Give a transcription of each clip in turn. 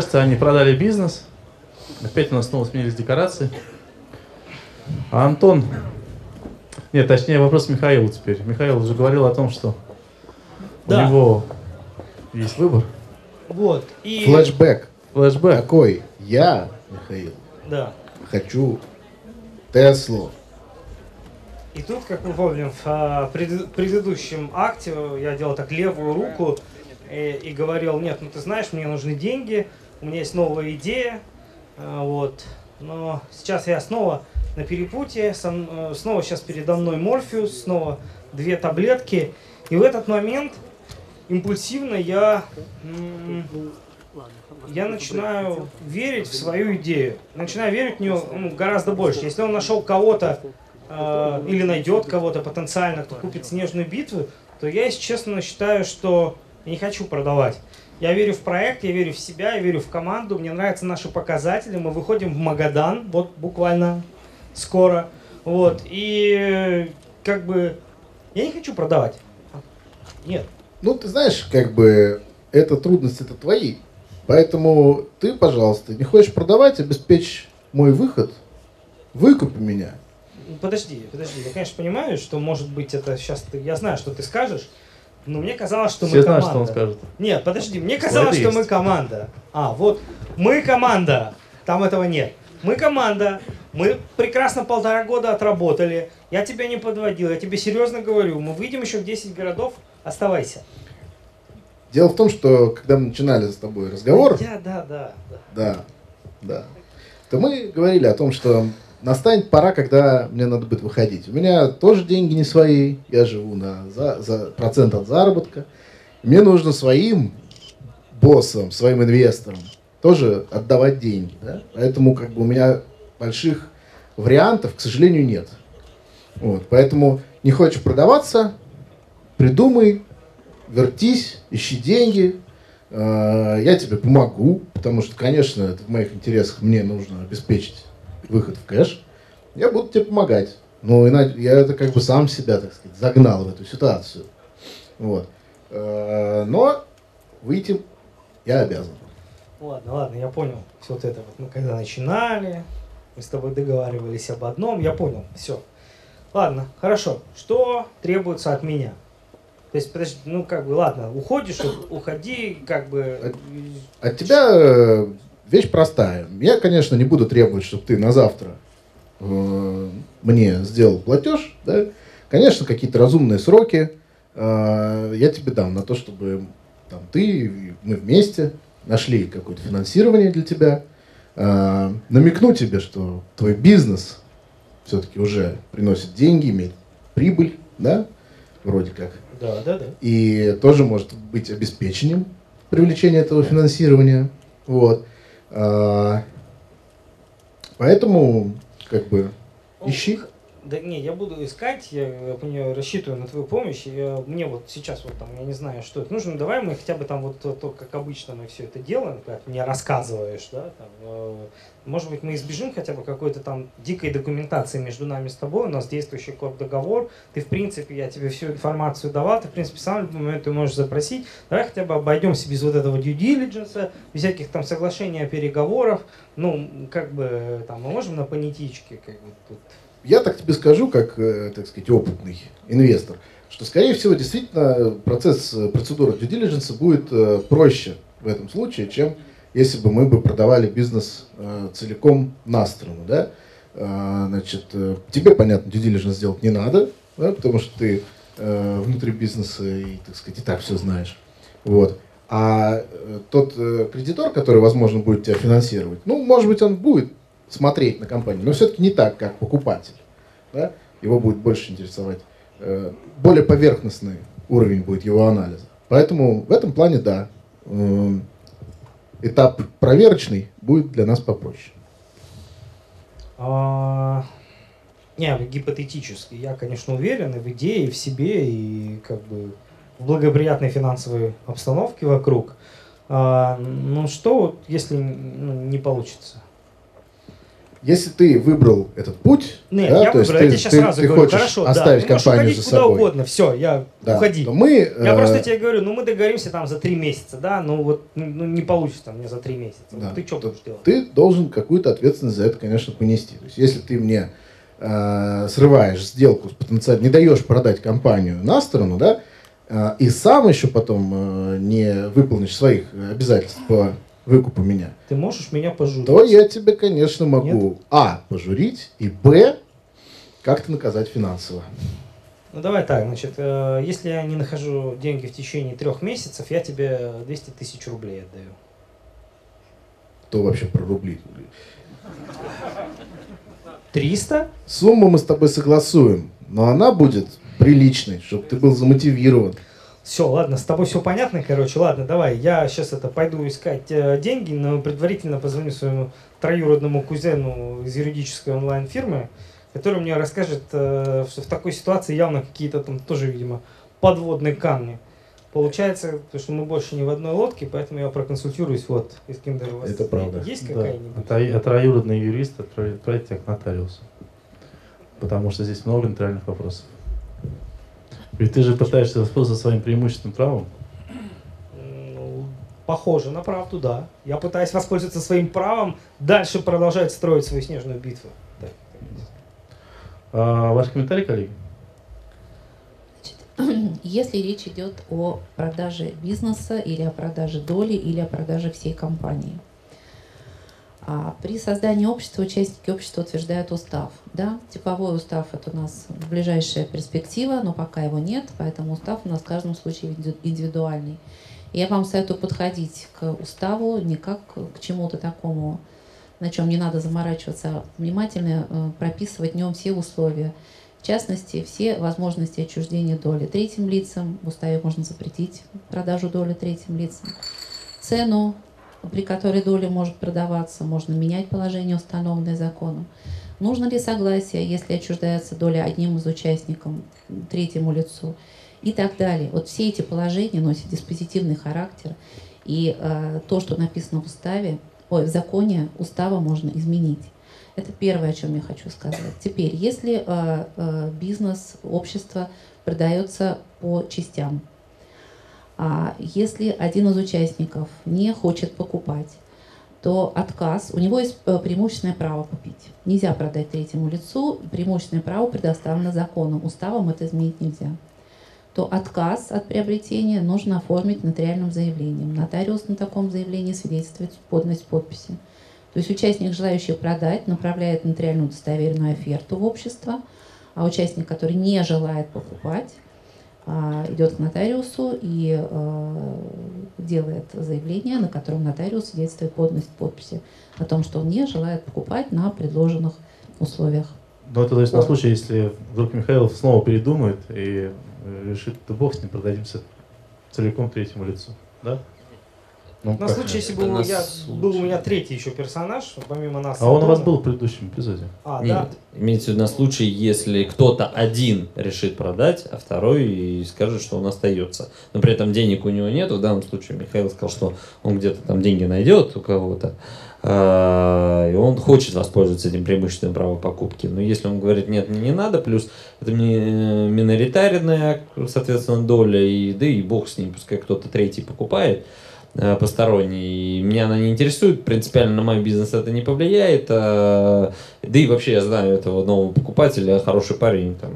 Кажется, они продали бизнес. Опять у нас снова сменились декорации. А Антон... Нет, точнее вопрос Михаилу теперь. Михаил уже говорил о том, что Да. у него есть выбор. Вот. И... Флэшбэк. Флэшбэк. Такой. Я, Михаил, Да. хочу Теслу. И тут, как мы помним, в а, пред- предыдущем акте я делал так левую руку и, и говорил, нет, ну ты знаешь, мне нужны деньги, у меня есть новая идея, а, вот. Но сейчас я снова на перепутье, э, снова сейчас передо мной Морфеус, снова две таблетки. И в этот момент импульсивно я, я начинаю верить в свою идею. Начинаю верить в нее ну, гораздо больше. Если он нашел кого-то, э, или найдет кого-то потенциально, кто купит снежную битву, то я, если честно, считаю, что я не хочу продавать. Я верю в проект, я верю в себя, я верю в команду, мне нравятся наши показатели, мы выходим в Магадан, вот буквально скоро, вот, и как бы я не хочу продавать. Нет. Ну, ты знаешь, как бы, это трудности это твои. Поэтому ты, пожалуйста, не хочешь продавать, обеспечь мой выход, выкупи меня. Подожди, подожди. Я, конечно, понимаю, что, может быть, это сейчас... Ты, я знаю, что ты скажешь, но мне казалось, что Все мы знают, команда. что он скажет. Нет, подожди, мне казалось, что есть. мы команда. А, вот, мы команда. Там этого нет. Мы команда. Мы прекрасно полтора года отработали. Я тебя не подводил, я тебе серьезно говорю. Мы выйдем еще в 10 городов. Оставайся. Дело в том, что когда мы начинали с тобой разговор, Я, да, да, да. да, да, то мы говорили о том, что настанет пора, когда мне надо будет выходить. У меня тоже деньги не свои, я живу на за, за процент от заработка. Мне нужно своим боссам, своим инвесторам тоже отдавать деньги. Да? Поэтому как бы у меня больших вариантов, к сожалению, нет. Вот, поэтому не хочешь продаваться, придумай, вертись, ищи деньги, Э, я тебе помогу, потому что, конечно, это в моих интересах, мне нужно обеспечить выход в кэш. Я буду тебе помогать. Но иначе я это как бы сам себя, так сказать, загнал в эту ситуацию. Вот. Э, Но выйти я обязан. Ладно, ладно, я понял. Все вот это вот. Мы когда начинали, мы с тобой договаривались об одном, я понял. Все. Ладно, хорошо. Что требуется от меня? То есть, подожди, ну как бы, ладно, уходишь, уходи, как бы. От тебя э, вещь простая. Я, конечно, не буду требовать, чтобы ты на завтра э, мне сделал платеж. Да? Конечно, какие-то разумные сроки э, я тебе дам на то, чтобы там, ты и мы вместе нашли какое-то финансирование для тебя. Э, намекну тебе, что твой бизнес все-таки уже приносит деньги, имеет прибыль, да, вроде как Да, да, да. и тоже может быть обеспечением привлечения этого финансирования. Вот. А, Поэтому, как бы, ищи. Да не, я буду искать, я, понимаю, рассчитываю на твою помощь. Я, мне вот сейчас вот там, я не знаю, что это нужно. Давай мы хотя бы там вот то, то, как обычно мы все это делаем, как мне рассказываешь, да, там, э, может быть, мы избежим хотя бы какой-то там дикой документации между нами с тобой, у нас действующий код договор, ты, в принципе, я тебе всю информацию давал, ты, в принципе, сам в любой момент ты можешь запросить, давай хотя бы обойдемся без вот этого due diligence, без всяких там соглашений о переговорах, ну, как бы, там, мы можем на понятичке, как бы, тут Я так тебе скажу, как, э, так сказать, опытный инвестор, что, скорее всего, действительно, процесс, э, процедура due diligence будет э, проще в этом случае, чем если бы мы бы продавали бизнес э, целиком на сторону, да. Э, Значит, э, тебе, понятно, due diligence сделать не надо, да, потому что ты э, внутри бизнеса и, так сказать, и так все знаешь. Вот. А э, тот э, кредитор, который, возможно, будет тебя финансировать, ну, может быть, он будет смотреть на компанию, но все-таки не так, как покупатель. Да? Его будет больше интересовать, э, более поверхностный уровень будет его анализа. Поэтому в этом плане, да, э, этап проверочный будет для нас попроще. А, Не, гипотетически. Я, конечно, уверен и в идее, и в себе, и как бы в благоприятной финансовой обстановке вокруг. А, Ну что, если ну, не получится? Если ты выбрал этот путь, Нет, да, я то есть выбрал, я ты, сейчас ты- сразу ты говорю, хочешь хорошо, да, оставить ты можешь компанию за куда собой, угодно, все, я да, уходи. мы, Я э, просто тебе говорю, ну мы договоримся там за три месяца, да, ну вот ну, не получится мне за три месяца. Вот Да. Ты что То- будешь делать? ты должен какую-то ответственность за это, конечно, понести. То есть, если ты мне э, срываешь сделку с потенциально, не даешь продать компанию на сторону, да, э, и сам еще потом э, не выполнишь своих обязательств по выкупу меня, Ты можешь меня пожурить? то я тебе, конечно, могу а. пожурить и б. как-то наказать финансово. Ну давай так, значит, э, если я не нахожу деньги в течение трех месяцев, я тебе 200 тысяч рублей отдаю. То вообще про рубли. 300? Сумму мы с тобой согласуем, но она будет приличной, чтобы ты был замотивирован. Все, ладно, с тобой все понятно, короче, ладно, давай, я сейчас это пойду искать э, деньги, но предварительно позвоню своему троюродному кузену из юридической онлайн-фирмы, который мне расскажет, э, что в такой ситуации явно какие-то там тоже, видимо, подводные камни. Получается, то, что мы больше не в одной лодке, поэтому я проконсультируюсь, вот, Искандер, у вас Это правда. есть Да. какая-нибудь? Это троюродный юрист отправить отправить тебя к нотариусу. Потому что здесь много нейтральных вопросов. Ведь ты же пытаешься воспользоваться своим преимущественным правом. Ну, похоже на правду, да. Я пытаюсь воспользоваться своим правом, дальше продолжать строить свою снежную битву. Да. А, ваш комментарий, коллеги? Значит, Если речь идет о продаже бизнеса или о продаже доли или о продаже всей компании. А при создании общества участники общества утверждают устав. Да? Типовой устав – это у нас ближайшая перспектива, но пока его нет, поэтому устав у нас в каждом случае инди- индивидуальный. И я вам советую подходить к уставу не как к чему-то такому, на чем не надо заморачиваться, а внимательно э, прописывать в нем все условия, в частности, все возможности отчуждения доли третьим лицам. В уставе можно запретить продажу доли третьим лицам. Цену, при которой доля может продаваться, можно менять положение, установленное законом. Нужно ли согласие, если отчуждается доля одним из участников, третьему лицу и так далее. Вот все эти положения носят диспозитивный характер. И э, то, что написано в уставе, ой, в законе устава можно изменить. Это первое, о чем я хочу сказать. Теперь, если э, э, бизнес, общество продается по частям, а если один из участников не хочет покупать, то отказ, у него есть э, преимущественное право купить. Нельзя продать третьему лицу, преимущественное право предоставлено законом, уставом это изменить нельзя. То отказ от приобретения нужно оформить нотариальным заявлением. Нотариус на таком заявлении свидетельствует подлинность подписи. То есть участник, желающий продать, направляет нотариальную удостоверенную оферту в общество, а участник, который не желает покупать, идет к нотариусу и э, делает заявление, на котором нотариус свидетельствует подлинность подписи о том, что он не желает покупать на предложенных условиях. Ну, это то есть на случай, если вдруг Михаил снова передумает и э, решит, да бог с ним, продадимся целиком третьему лицу. Да? Ну, На случай, если бы На я, случай. был у меня третий еще персонаж, помимо нас. А он у вас был в предыдущем эпизоде. А, Нет, да. имеется в виду на случай, если кто-то один решит продать, а второй и скажет, что он остается. Но при этом денег у него нет. В данном случае Михаил сказал, что он где-то там деньги найдет у кого-то. а, И он хочет воспользоваться этим преимущественным правом покупки. Но если он говорит, нет, мне не надо, плюс это не миноритарная, соответственно, доля, и да и бог с ним, пускай кто-то третий покупает, э, посторонний. И меня она не интересует, принципиально на мой бизнес это не повлияет. а, Да и вообще я знаю этого нового покупателя, хороший парень, там,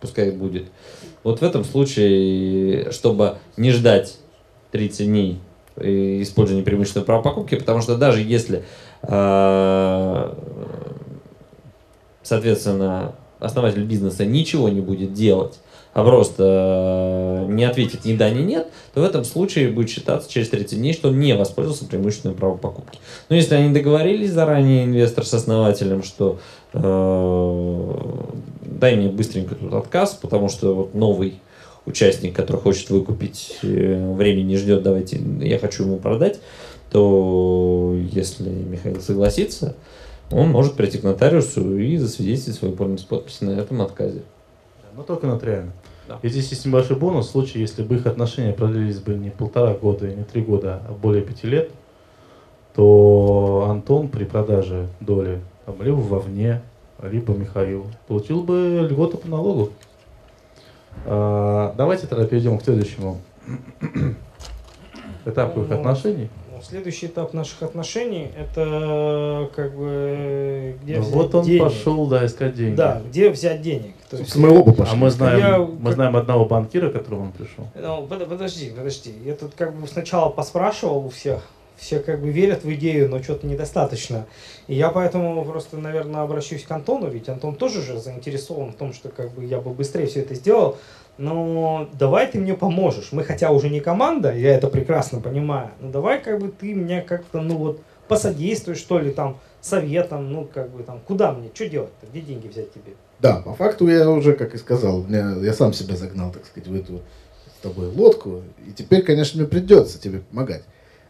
пускай будет. Вот в этом случае, чтобы не ждать 30 дней э, использования преимущественного права покупки, потому что даже если, э, соответственно, основатель бизнеса ничего не будет делать, а просто э, не ответит ни да, ни нет, то в этом случае будет считаться через 30 дней, что он не воспользовался преимущественным правом покупки. Но если они договорились заранее, инвестор с основателем, что э, дай мне быстренько тут отказ, потому что вот новый участник, который хочет выкупить, э, времени не ждет, давайте, я хочу ему продать, то если Михаил согласится, он может прийти к нотариусу и засвидетельствовать свою подписи на этом отказе. Но только нотариально. Да. И здесь есть небольшой бонус в случае, если бы их отношения продлились бы не полтора года и не три года, а более пяти лет, то Антон при продаже доли, там, либо вовне, либо Михаил, получил бы льготу по налогу. А, давайте тогда перейдем к следующему этапу их Ну, отношений. Ну, Следующий этап наших отношений это как бы где Ну, взять вот он денег. пошел, да, искать деньги. Да, где взять денег. То есть, мы оба пошли. А мы знаем, Я мы знаем одного банкира, к которому он пришел. Ну, под- подожди, подожди. Я тут как бы сначала поспрашивал у всех. Все как бы верят в идею, но что-то недостаточно. И я поэтому просто, наверное, обращусь к Антону, ведь Антон тоже же заинтересован в том, что как бы я бы быстрее все это сделал. Но давай ты мне поможешь. Мы хотя уже не команда, я это прекрасно понимаю. Но давай как бы ты мне как-то, ну вот, посодействуешь, что ли, там, советом, ну, как бы там, куда мне, что делать-то, где деньги взять тебе? Да, по факту я уже, как и сказал, меня- я сам себя загнал, так сказать, в эту с тобой лодку. И теперь, конечно, мне придется тебе помогать.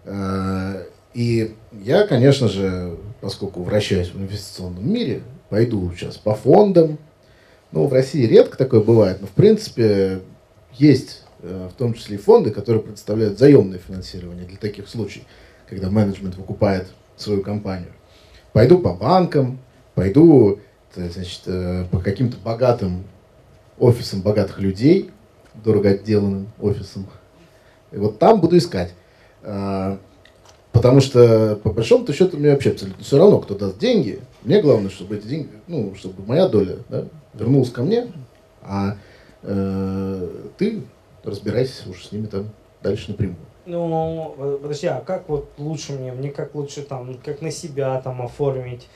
Э, И я, конечно же, поскольку вращаюсь в инвестиционном мире, пойду сейчас по фондам. Ну, в России редко такое бывает, но, в принципе, есть э, в том числе и фонды, которые предоставляют заемное финансирование для таких случаев, когда менеджмент выкупает свою компанию. Пойду по банкам, пойду э, значит, по каким-то богатым офисам богатых людей, дорого отделанным офисам. И вот там буду искать. А, Потому что, по большому счету, мне вообще абсолютно все равно, кто даст деньги. Мне главное, чтобы эти деньги, ну, чтобы моя доля да, вернулась ко мне, а э, ты разбирайся уже с ними там дальше напрямую. Ну, подожди, а как вот лучше мне, мне как лучше там, как на себя там оформить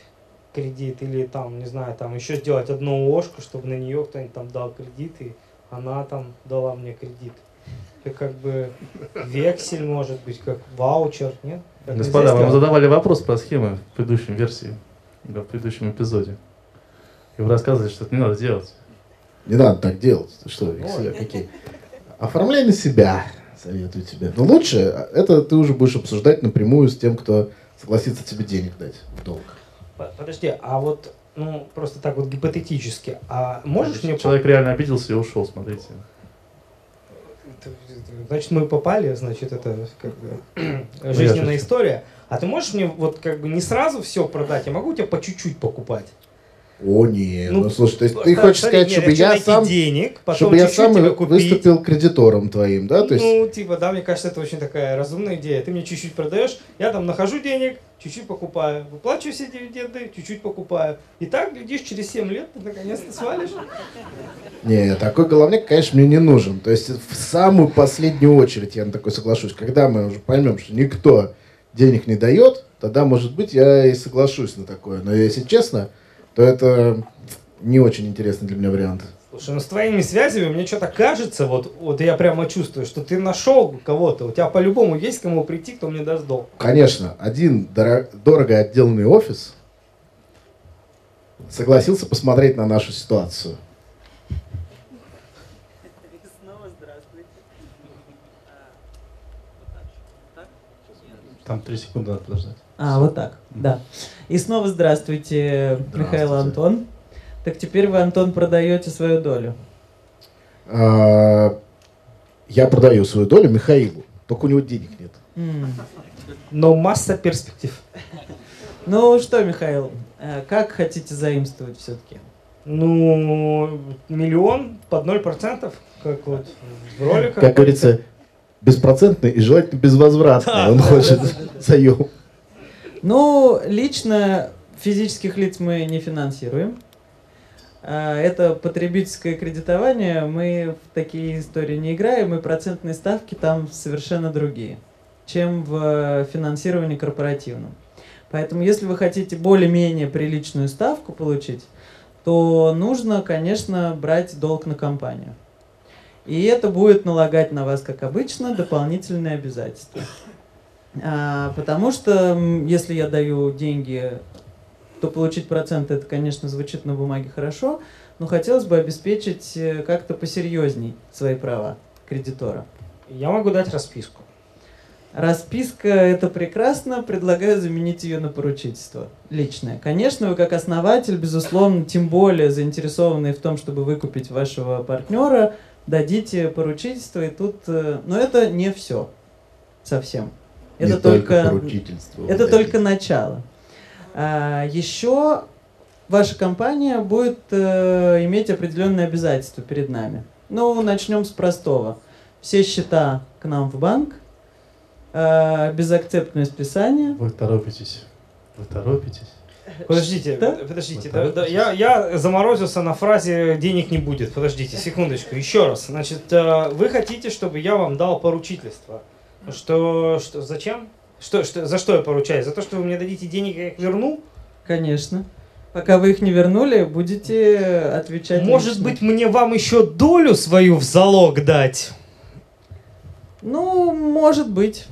кредит или там, не знаю, там еще сделать одну ложку, чтобы на нее кто-нибудь там дал кредит, и она там дала мне кредит. Это как бы вексель может быть, как ваучер, нет? Нельзя Господа, вам задавали вопрос про схемы в предыдущем версии, в предыдущем эпизоде. И вы рассказывали, что это не надо делать. Не надо так делать. Ты что, векселя какие? Оформляй на себя, советую тебе. Но лучше это ты уже будешь обсуждать напрямую с тем, кто согласится тебе денег дать в долг. По- Подожди, а вот, ну, просто так вот гипотетически, а можешь мне... Человек реально обиделся и ушел, смотрите. Значит, мы попали, значит, это как бы жизненная шучу. история. А ты можешь мне вот как бы не сразу все продать, я могу тебя по чуть-чуть покупать? О, не, ну, Ну, слушай, то есть ты Смотри, хочешь сказать, нет, чтобы я сам, денег, чтобы я сам выступил кредитором твоим, да? То есть, Ну, типа, да, мне кажется, это очень такая разумная идея. Ты мне чуть-чуть продаешь, я там нахожу денег, чуть-чуть покупаю, выплачиваю все дивиденды, чуть-чуть покупаю. И так, глядишь, через 7 лет ты наконец-то свалишь. не, такой головняк, конечно, мне не нужен. То есть в самую последнюю очередь я на такой соглашусь. Когда мы уже поймем, что никто денег не дает, тогда, может быть, я и соглашусь на такое. Но если честно, то это не очень интересный для меня вариант. Слушай, ну с твоими связями мне что-то кажется, вот, вот я прямо чувствую, что ты нашел кого-то, у тебя по-любому есть кому прийти, кто мне даст долг. Конечно, один доро- дорого отделанный офис согласился посмотреть на нашу ситуацию. Там три секунды надо подождать. А, вот так, да. И снова здравствуйте, Михаил Здравствуйте. Антон. Так теперь вы, Антон, продаете свою долю. А, Я продаю свою долю Михаилу, только у него денег нет. Но масса перспектив. Ну что, Михаил, э, как хотите заимствовать все-таки? Ну, миллион под 0%, как вот в роликах. Как говорится, беспроцентный и желательно безвозвратный. Он хочет заем. Ну, лично физических лиц мы не финансируем. А, Это потребительское кредитование, мы в такие истории не играем, и процентные ставки там совершенно другие, чем в финансировании корпоративном. Поэтому, если вы хотите более-менее приличную ставку получить, то нужно, конечно, брать долг на компанию. И это будет налагать на вас, как обычно, дополнительные обязательства. А, потому что если я даю деньги, то получить проценты, это, конечно, звучит на бумаге хорошо, но хотелось бы обеспечить э, как-то посерьезней свои права кредитора. Я могу дать расписку. Расписка – это прекрасно, предлагаю заменить ее на поручительство личное. Конечно, вы как основатель, безусловно, тем более заинтересованный в том, чтобы выкупить вашего партнера, дадите поручительство, и тут... э, Но это не все совсем. Это Не только, поручительство. это вы только дадите. начало. А, еще ваша компания будет э, иметь определенные обязательства перед нами. Ну, начнем с простого. Все счета к нам в банк, э, безакцептное списание. Вы торопитесь. Вы торопитесь. Подождите, Да? подождите, Вот да- да, вот. я, я заморозился на фразе «денег не будет». Подождите, секундочку, еще раз. Значит, э, вы хотите, чтобы я вам дал поручительство. Что, что, зачем? Что, что, за что я поручаюсь? За то, что вы мне дадите денег, я их верну? Конечно. Пока вы их не вернули, будете отвечать. Может лично. быть, мне вам еще долю свою в залог дать? Ну, может быть.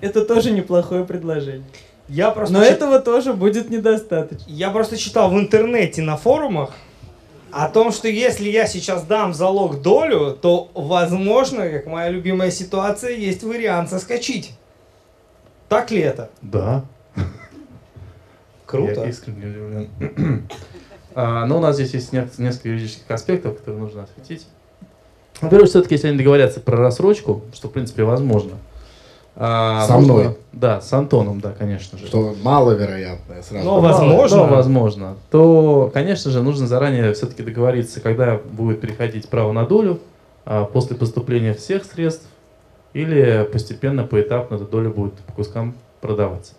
Это тоже неплохое предложение. Я просто, Но чит- этого тоже будет недостаточно. я просто читал в интернете на форумах о том, что если я сейчас дам залог долю, то, возможно, как моя любимая ситуация, есть вариант соскочить. Так ли это? Да. Круто. Я искренне удивлен. А, Но у нас здесь есть не- несколько юридических аспектов, которые нужно осветить. Во-первых, все-таки, если они договорятся про рассрочку, что, в принципе, возможно. А, Со нужно- мной? Да, с Антоном, да, конечно же. Что маловероятное сразу. Но возможно. Да, возможно. То, конечно же, нужно заранее все-таки договориться, когда будет переходить право на долю, а, после поступления всех средств, или постепенно, поэтапно эта доля будет по кускам продаваться.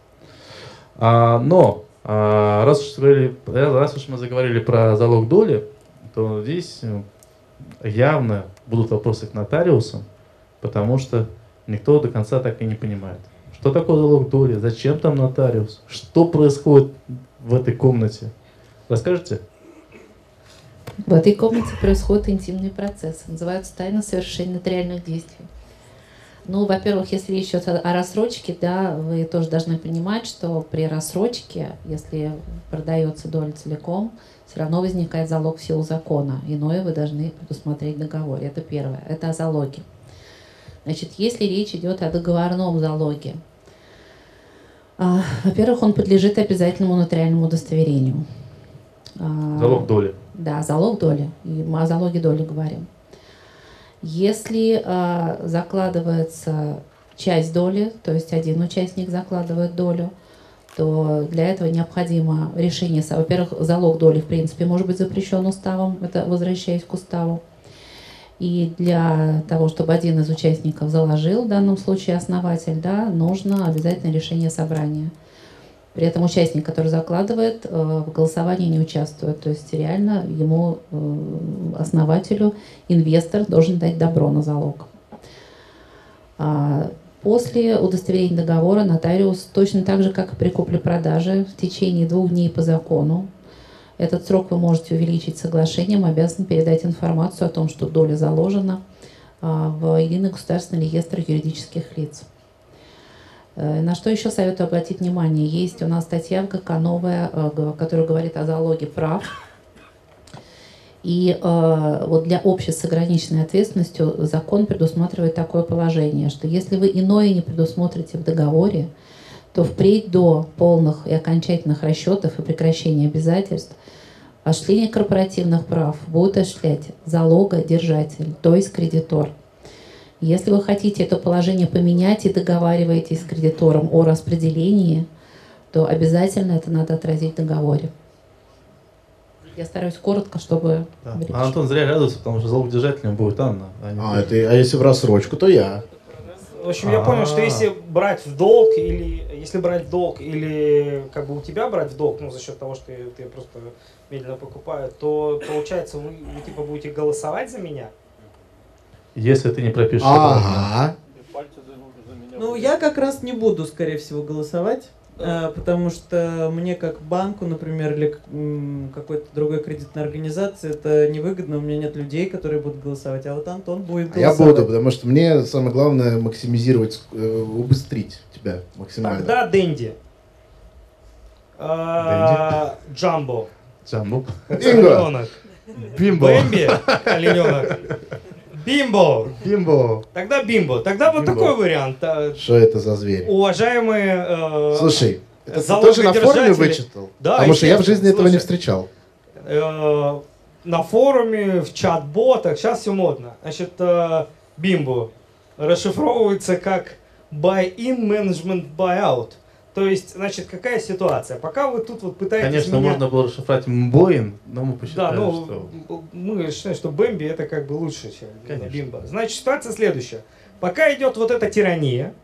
А, но, а, раз уж, говорили- раз уж мы заговорили про залог доли, то здесь э, явно будут вопросы к нотариусам, потому что никто до конца так и не понимает. Что такое залог доли? Зачем там нотариус? Что происходит в этой комнате? Расскажете? В этой комнате происходят интимные процессы, называются тайна совершения нотариальных действий. Ну, во-первых, если идет о, рассрочке, да, вы тоже должны понимать, что при рассрочке, если продается доля целиком, все равно возникает залог в силу закона. Иное вы должны предусмотреть в договоре. Это первое. Это о залоге. Значит, если речь идет о договорном залоге, а, во-первых, он подлежит обязательному нотариальному удостоверению. А, Залог доли. да, залог доли. И мы о залоге доли говорим. Если э, закладывается часть доли, то есть один участник закладывает долю, то для этого необходимо решение. Во-первых, залог доли, в принципе, может быть запрещен уставом, это возвращаясь к уставу. И для того, чтобы один из участников заложил, в данном случае основатель, да, нужно обязательно решение собрания. При этом участник, который закладывает, э, в голосовании не участвует. То есть реально ему, э, основателю, инвестор должен дать добро на залог. А После удостоверения договора нотариус точно так же, как и при купле-продаже, в течение двух дней по закону, этот срок вы можете увеличить соглашением, обязан передать информацию о том, что доля заложена а, в единый государственный реестр юридических лиц. Э, На что еще советую обратить внимание? Есть у нас статья в ГК новая, э, которая говорит о залоге прав. И э, вот для общей с ограниченной ответственностью закон предусматривает такое положение, что если вы иное не предусмотрите в договоре, то впредь до полных и окончательных расчетов и прекращения обязательств осуществление корпоративных прав будет осуществлять залогодержатель, то есть кредитор. Если вы хотите это положение поменять и договариваетесь с кредитором о распределении, то обязательно это надо отразить в договоре. Я стараюсь коротко, чтобы... Да. А Антон зря радуется, потому что залог держателем будет Анна. А, не А, это, а если в рассрочку, то я. В общем, я понял, что если брать в долг или если брать в долг или как бы у тебя брать в долг, ну за счет того, что ты, ты просто медленно покупаю, то получается вы, вы типа будете голосовать за меня? Если ты не пропишешь. Ага. Ну, я как раз не буду, скорее всего, голосовать, э, потому что мне как банку, например, или какой-то другой кредитной организации это невыгодно, у меня нет людей, которые будут голосовать, а вот Антон будет А Я голосовать. буду, потому что мне самое главное максимизировать, э, убыстрить тебя максимально. Тогда Дэнди. А, Джамбо. Джамбо. Бинго! Олененок. Бимбо. Бэмби. Олененок. Бимбо. Бимбо. Тогда Бимбо. Тогда вот Бимбо. такой вариант. А, Что это за зверь? Уважаемые... э, Слушай, это ты тоже на форуме вычитал? Да, Потому что я в жизни этого не встречал. э, на форуме, в чат-ботах, сейчас все модно. Значит, э, Бимбо расшифровывается как buy-in management buyout. То есть, значит, какая ситуация? Пока вы тут вот пытаетесь Конечно, меня... можно было расшифровать Мбоин, но мы Да, посчитали, ну, что... мы считаем, что Бэмби это как бы лучше, чем Конечно. Бимба. Значит, ситуация следующая. Пока идет вот эта тирания,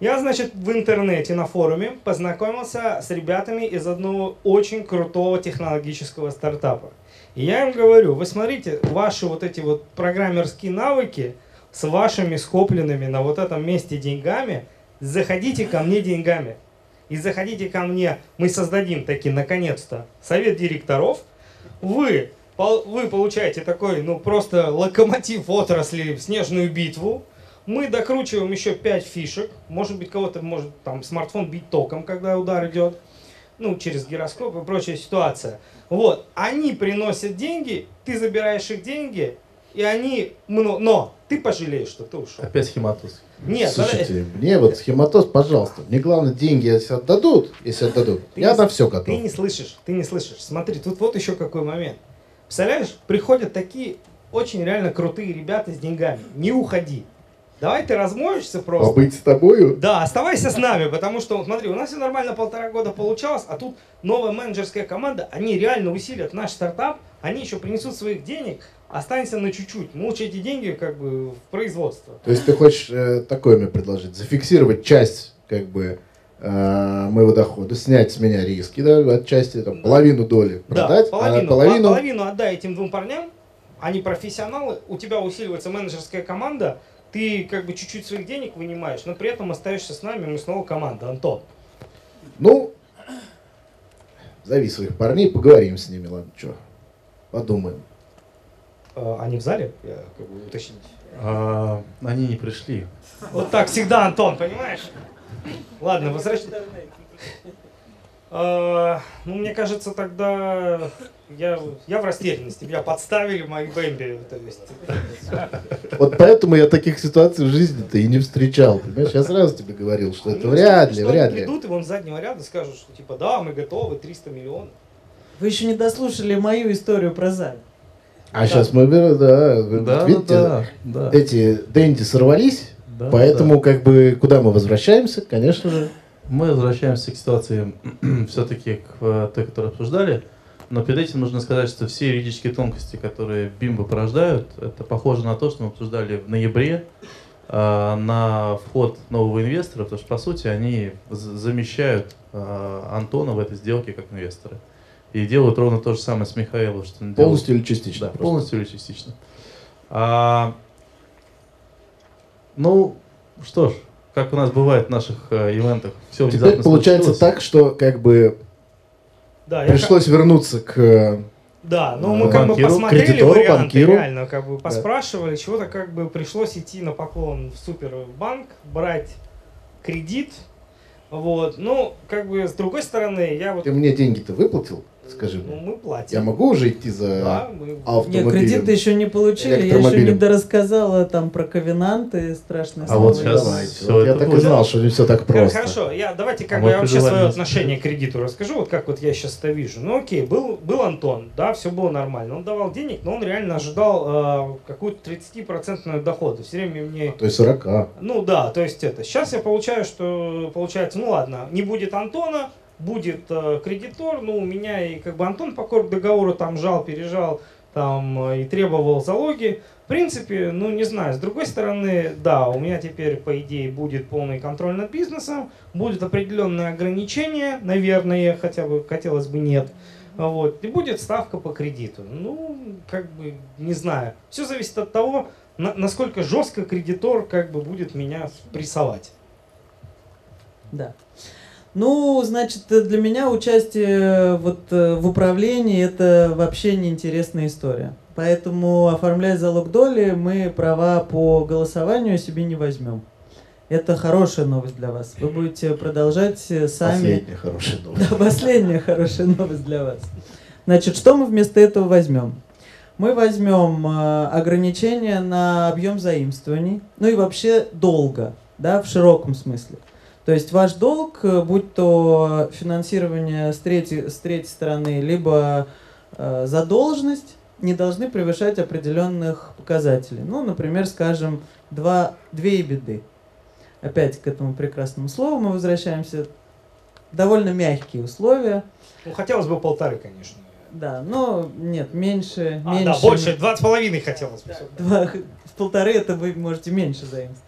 я, значит, в интернете на форуме познакомился с ребятами из одного очень крутого технологического стартапа. И я им говорю, вы смотрите, ваши вот эти вот программерские навыки с вашими скопленными на вот этом месте деньгами, заходите ко мне деньгами. И заходите ко мне, мы создадим таки, наконец-то, совет директоров. Вы, вы получаете такой, ну, просто локомотив отрасли снежную битву. Мы докручиваем еще 5 фишек. Может быть, кого-то может там смартфон бить током, когда удар идет. Ну, через гироскоп и прочая ситуация. Вот. Они приносят деньги, ты забираешь их деньги, и они... Но ты пожалеешь, что ты ушел. Опять схематоз. Нет, Слушайте, мне вот схематоз, пожалуйста. Мне главное, деньги если отдадут, если отдадут, Ты я не- на все Ты готов. не слышишь, ты не слышишь. Смотри, тут вот еще какой момент. Представляешь, приходят такие очень реально крутые ребята с деньгами. Не уходи. Давай ты размоешься просто. Побыть с тобою? Да, оставайся с нами, потому что, смотри, у нас все нормально полтора года получалось, а тут новая менеджерская команда, они реально усилят наш стартап, они еще принесут своих денег, останься на чуть-чуть. Мы лучше эти деньги как бы в производство. То есть ты хочешь э, такое мне предложить? Зафиксировать часть, как бы, э, моего дохода, снять с меня риски, да, отчасти, там, половину доли продать, да, половину, а половину... по- половину отдай этим двум парням, они профессионалы, у тебя усиливается менеджерская команда, ты как бы чуть-чуть своих денег вынимаешь, но при этом остаешься с нами, мы снова команда, Антон. Ну, зови своих парней, поговорим с ними, ладно, что, подумаем. Э, Они в зале? Я как бы уточнить. А, они не пришли. Вот так всегда, Антон, понимаешь? Ладно, возвращайся. Э, ну, мне кажется, тогда я, я в растерянности. Меня подставили мои бэмби. То есть, Вот поэтому я таких ситуаций в жизни-то и не встречал, понимаешь? Я сразу тебе говорил, что это Ну, вряд ли, что вряд они ли. придут и вон с заднего ряда скажут, что типа, да, мы готовы, 300 миллионов. Вы еще не дослушали мою историю про Зай. А сейчас мы, да, Да, видите, да, да. эти Дэнди сорвались, Да, поэтому да. как бы куда мы возвращаемся, конечно же. Мы возвращаемся к ситуации все-таки к э, той, которую обсуждали. Но перед этим нужно сказать, что все юридические тонкости, которые бимбы порождают, это похоже на то, что мы обсуждали в ноябре э, на вход нового инвестора, потому что, по сути, они замещают э, Антона в этой сделке как инвесторы. И делают ровно то же самое с Михаилом, что они делают. Полностью или частично? Да, просто. полностью или частично. А, ну, что ж, как у нас бывает в наших э, ивентах, все Теперь получается так, что как бы Да, я пришлось вернуться к... э, Да, ну мы как бы посмотрели кредитору, варианты, банкиру. реально, как бы поспрашивали, чего-то как бы пришлось идти на поклон в супербанк, брать кредит, вот, ну, как бы, с другой стороны, я вот, Ты мне деньги-то выплатил, скажи ну, мне? мы платим. Я могу уже идти за Да, мы... Нет, автомобилем? кредиты еще не получили, я еще не дорассказала там про ковенанты, страшные А вот сейчас Давайте. Вот я так и будет. знал, что не все так просто. Хорошо, я, давайте как А бы я вообще свое отношение к кредиту расскажу, вот как вот я сейчас это вижу. Ну окей, был, был Антон, да, все было нормально, он давал денег, но он реально ожидал э, какую-то 30% дохода. Все время мне То есть 40. Ну да, то есть это. Сейчас я получаю, что получается, ну ладно, не будет Антона, будет э, кредитор, ну у меня и как бы Антон по договору там жал, пережал, там э, и требовал залоги. В принципе, ну не знаю, с другой стороны, да, у меня теперь по идее будет полный контроль над бизнесом, будут определенные ограничения, наверное, хотя бы хотелось бы нет. Вот, и будет ставка по кредиту. Ну, как бы, не знаю. Все зависит от того, на- насколько жестко кредитор как бы будет меня прессовать. Да. Ну, значит, для меня участие вот э, в управлении это вообще неинтересная история. Поэтому, оформляя залог доли, мы права по голосованию себе не возьмем. Это хорошая новость для вас. Вы будете продолжать э, сами. Последняя хорошая новость. Да, последняя хорошая новость для вас. Значит, что мы вместо этого возьмем? Мы возьмем э, ограничения на объем заимствований, ну и вообще долга, да, в широком смысле. То есть ваш долг, э, будь то финансирование с третьей, с третьей стороны, либо э, задолженность, не должны превышать определенных показателей. Ну, например, скажем, два, две беды. Опять к этому прекрасному слову мы возвращаемся. довольно мягкие условия. Ну, хотелось бы полторы, конечно. Да, но нет, меньше, А, меньше. да, больше, два с половиной хотелось бы. Два, в полторы это вы можете меньше заимствовать.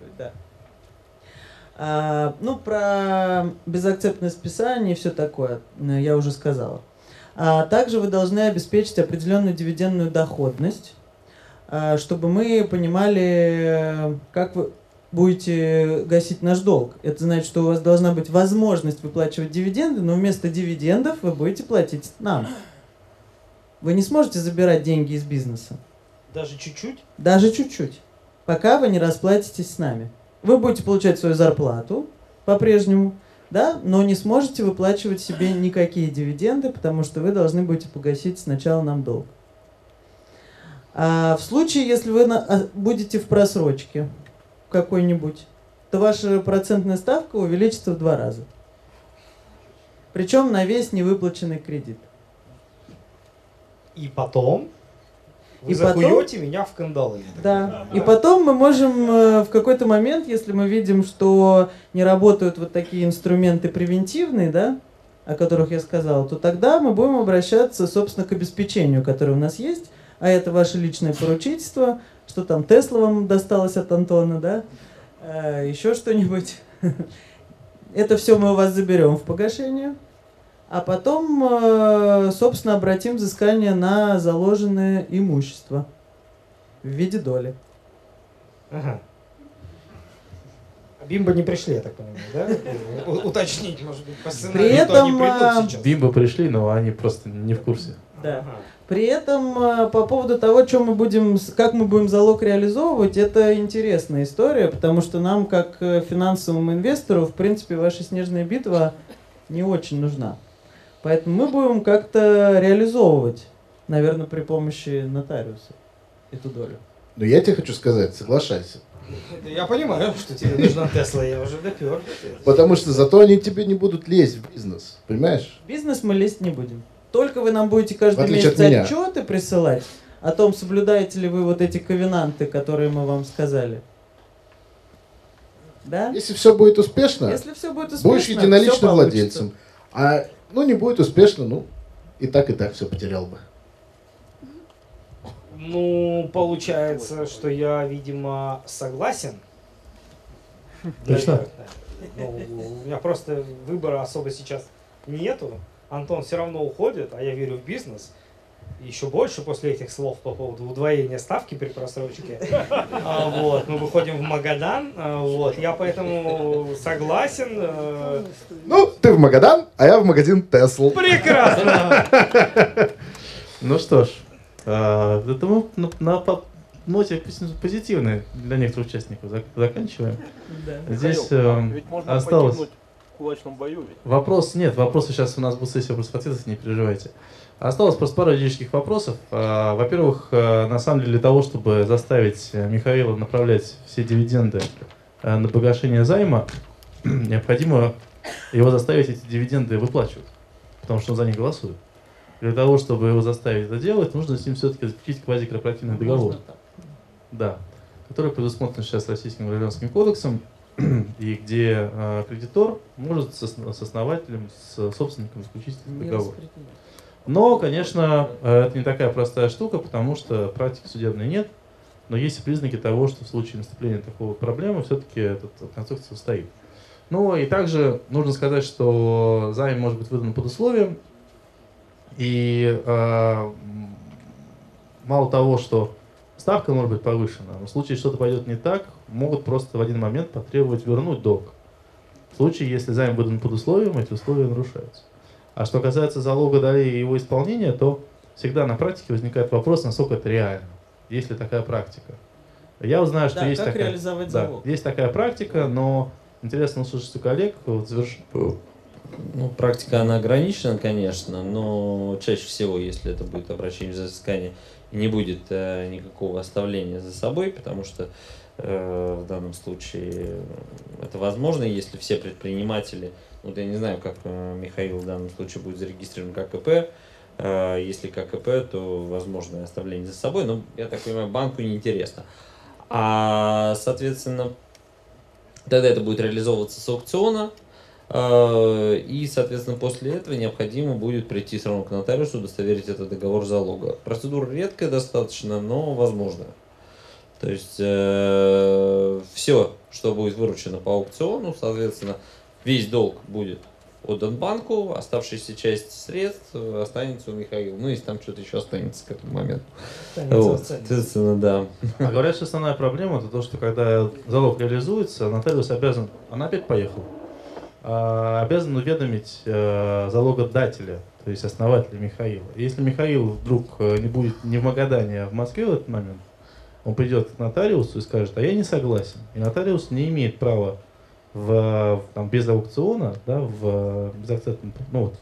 А, ну, про безакцептное списание и все такое, э, я уже сказала. А также вы должны обеспечить определенную дивидендную доходность, а, чтобы мы понимали, как вы будете гасить наш долг. Это значит, что у вас должна быть возможность выплачивать дивиденды, но вместо дивидендов вы будете платить нам. Вы не сможете забирать деньги из бизнеса. Даже чуть-чуть? Даже чуть-чуть. Пока вы не расплатитесь с нами. Вы будете получать свою зарплату по-прежнему, да, но не сможете выплачивать себе никакие дивиденды, потому что вы должны будете погасить сначала нам долг. А в случае, если вы а, будете в просрочке какой-нибудь, то ваша процентная ставка увеличится в два раза. Причем на весь невыплаченный кредит. И потом вы И потом- закуете меня в кандалы. Да. И потом мы можем э, в какой-то момент, если мы видим, что не работают вот такие инструменты превентивные, да, о которых я сказал, то тогда мы будем обращаться, собственно, к обеспечению, которое у нас есть, а это ваше личное поручительство, что там Тесла вам досталось от Антона, да, Э, еще что-нибудь. Это все мы у вас заберем в погашение. А потом, э, собственно, обратим взыскание на заложенное имущество в виде доли. Ага. А Бимбо не пришли, я так понимаю, да? Уточнить, может быть, по сценарию, При то они этом, придут сейчас. Бимбо пришли, но они просто не в курсе. Да. При этом э, по поводу того, что мы будем, как мы будем залог реализовывать, это интересная история, потому что нам, как э, финансовому инвестору, в принципе, ваша снежная битва не очень нужна. Поэтому мы будем как-то реализовывать, наверное, при помощи нотариуса эту долю. Но я тебе хочу сказать, соглашайся. Я понимаю, что тебе нужна Тесла, я уже допер. Потому что зато они тебе не будут лезть в бизнес. Понимаешь? В бизнес мы лезть не будем. Только вы нам будете каждый месяц отчеты присылать о том, соблюдаете ли вы вот эти ковенанты, которые мы вам сказали. Да? Если все будет успешно, Если все будет успешно, будешь единоличным владельцем. А ну не будет успешно, ну и так и так все потерял бы. Ну, получается, что я, видимо, согласен. Точно? Ну, у меня просто выбора особо сейчас нету. Антон все равно уходит, а я верю в бизнес. Еще больше после этих слов по поводу удвоения ставки при просрочке. А, вот, мы выходим в Магадан. а, вот, я поэтому согласен. э, Ну, ты в Магадан, а я в магазин Тесл. прекрасно. Ну что ж, а, это мы на, ноте позитивной для некоторых участников зак- заканчиваем. Здесь э, ведь можно осталось кулачном бою ведь. вопрос, нет, вопросы сейчас у нас будет сессия просто ответов, не переживайте. Осталось просто пару юридических вопросов. А, Во-первых, э, на самом деле для того, чтобы заставить э, Михаила направлять все дивиденды э, на погашение займа, необходимо его заставить эти дивиденды выплачивать, потому что он за них голосует. Для того, чтобы его заставить это делать, нужно с ним все-таки заключить квазикорпоративный договор. Да, который предусмотрен сейчас Российским гражданским кодексом, и где э, кредитор может с, с основателем, с собственником заключить этот договор. Но, конечно, э, это не такая простая штука, потому что практики судебной нет, но есть признаки того, что в случае наступления такого проблемы все-таки эта конструкция стоит. Ну и также нужно сказать, что займ может быть выдан под условием, и э, мало того, что ставка может быть повышена, но в случае что-то пойдет не так, могут просто в один момент потребовать вернуть долг. В случае, если займ выдан под условием, эти условия нарушаются. А что касается залога долей и его исполнения, то всегда на практике возникает вопрос, насколько это реально. Есть ли такая практика? Я вот знаю, что Да, есть как такая... реализовать Да, залог? есть такая практика, но интересно услышать у коллег. Вот заверш- Ну, практика, она ограничена, конечно, но чаще всего, если это будет обращение за взыскание, не будет э, никакого оставления за собой, потому что э, в данном случае э, это возможно, если все предприниматели, вот я не знаю, как э, Михаил в данном случае будет зарегистрирован как КП, э, если как КП, то возможно оставление за собой, но, я так понимаю, банку неинтересно. А, соответственно, тогда это будет реализовываться с аукциона, И, соответственно, после этого необходимо будет прийти все равно к нотариусу, удостоверить этот договор залога. Процедура редкая достаточно, но возможная. То есть все, что будет выручено по аукциону, соответственно, весь долг будет отдан банку, оставшаяся часть средств э, останется у Михаила. Ну, если там что-то еще останется к этому моменту. Останется, Вот, останется. соответственно, да. А говорят, что основная проблема это то, что когда залог реализуется, нотариус обязан, она опять поехала, а, обязан уведомить э, залогодателя, то есть основателя Михаила. Если Михаил вдруг э, не будет не в Магадане, а в Москве в этот момент, он придет к нотариусу и скажет, а я не согласен. И нотариус не имеет права в, там, без аукциона, да, в безакцептном, ну, вот,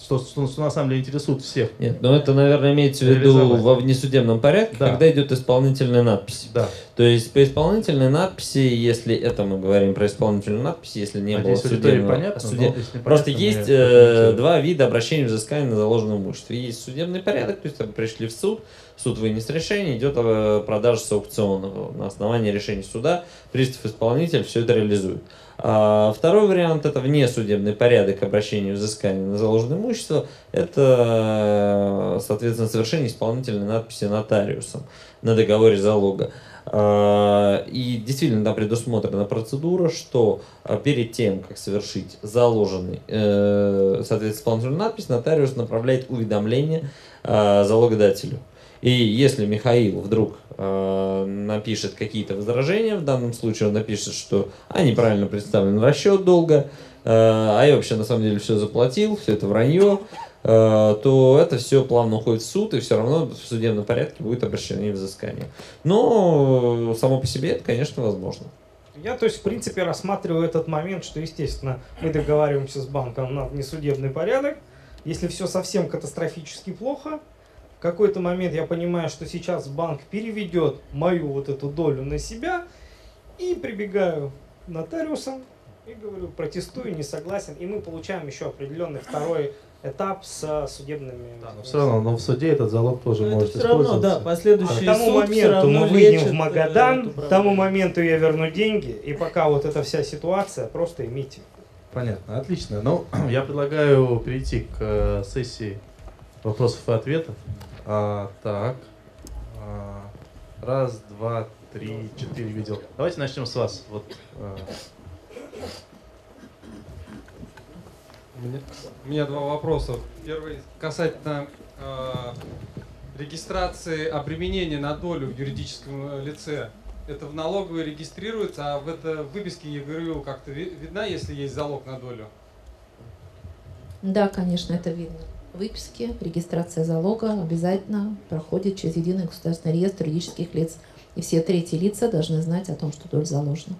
что, что, что на самом деле интересует всех. Нет, но это, наверное, имеется в виду во внесудебном порядке, Да. когда идет исполнительная надпись. Да. То есть по исполнительной надписи, если это мы говорим про исполнительную надпись, если не Надеюсь, было судебного... понятно, суде- но если Просто есть э, два вида обращения взыскания на заложенное имущество. Есть судебный порядок, то есть вы пришли в суд, суд вынес решение, идет э, продажа с аукциона. На основании решения суда пристав-исполнитель все это реализует. А второй вариант это внесудебный порядок обращения взыскания на заложенное имущество. Это, э, соответственно, совершение исполнительной надписи нотариусом на договоре залога. А, И действительно там предусмотрена процедура, что а, перед тем, как совершить заложенный, э, соответственно, исполнительную надпись, нотариус направляет уведомление залогодателю. И если Михаил вдруг э, напишет какие-то возражения, в данном случае он напишет, что а, неправильно представлен расчет долга, э, а я вообще на самом деле все заплатил, все это вранье, э, то это все плавно уходит в суд, и все равно в судебном порядке будет обращение взыскания. Но само по себе это, конечно, возможно. Я, то есть, в принципе, рассматриваю этот момент, что, естественно, мы договариваемся с банком на внесудебный порядок. Если все совсем катастрофически плохо, в какой-то момент я понимаю, что сейчас банк переведет мою вот эту долю на себя, и прибегаю к нотариусам и говорю, протестую, не согласен, и мы получаем еще определенный второй этап с судебными... Да, но все равно, но в суде этот залог тоже Ну, может это все равно, да. К последующий тому суд всё моменту мы выйдем в э, Магадан, к тому моменту я верну деньги, и пока вот эта вся ситуация, просто имейте. Понятно, отлично. Ну, я предлагаю перейти к э, сессии вопросов и ответов. А, так. А, раз, два, три, четыре видел. Давайте начнем с вас. Вот, У меня, у меня два вопроса. Первый касательно э, регистрации обременения на долю в юридическом э, лице. Это в налоговой регистрируется, а в этой выписке ЕГРЮ как-то ви- видна, если есть залог на долю? Да, конечно, это видно. Выписки, регистрация залога обязательно проходит через единый государственный реестр юридических лиц. И все третьи лица должны знать о том, что доля заложена.